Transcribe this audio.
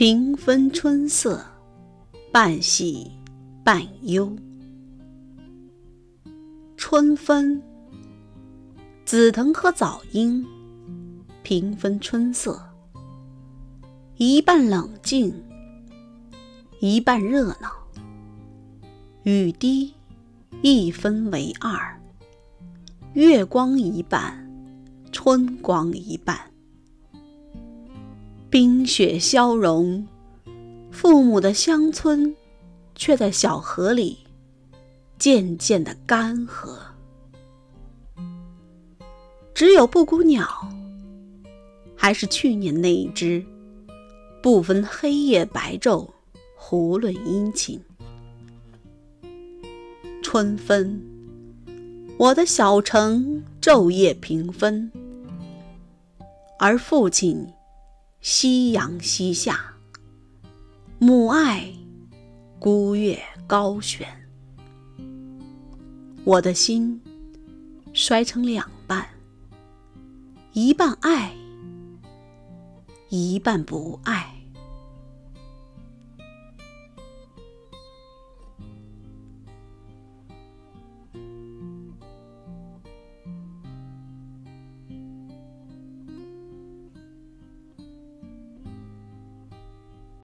平分春色，半喜半忧。春分，紫藤和早莺平分春色，一半冷静，一半热闹。雨滴一分为二，月光一半，春光一半。冰雪消融，父母的乡村却在小河里渐渐的干涸。只有布谷鸟，还是去年那一只，不分黑夜白昼，胡论阴晴。春分，我的小城昼夜平分，而父亲。夕阳西下，母爱孤月高悬。我的心摔成两半，一半爱，一半不爱。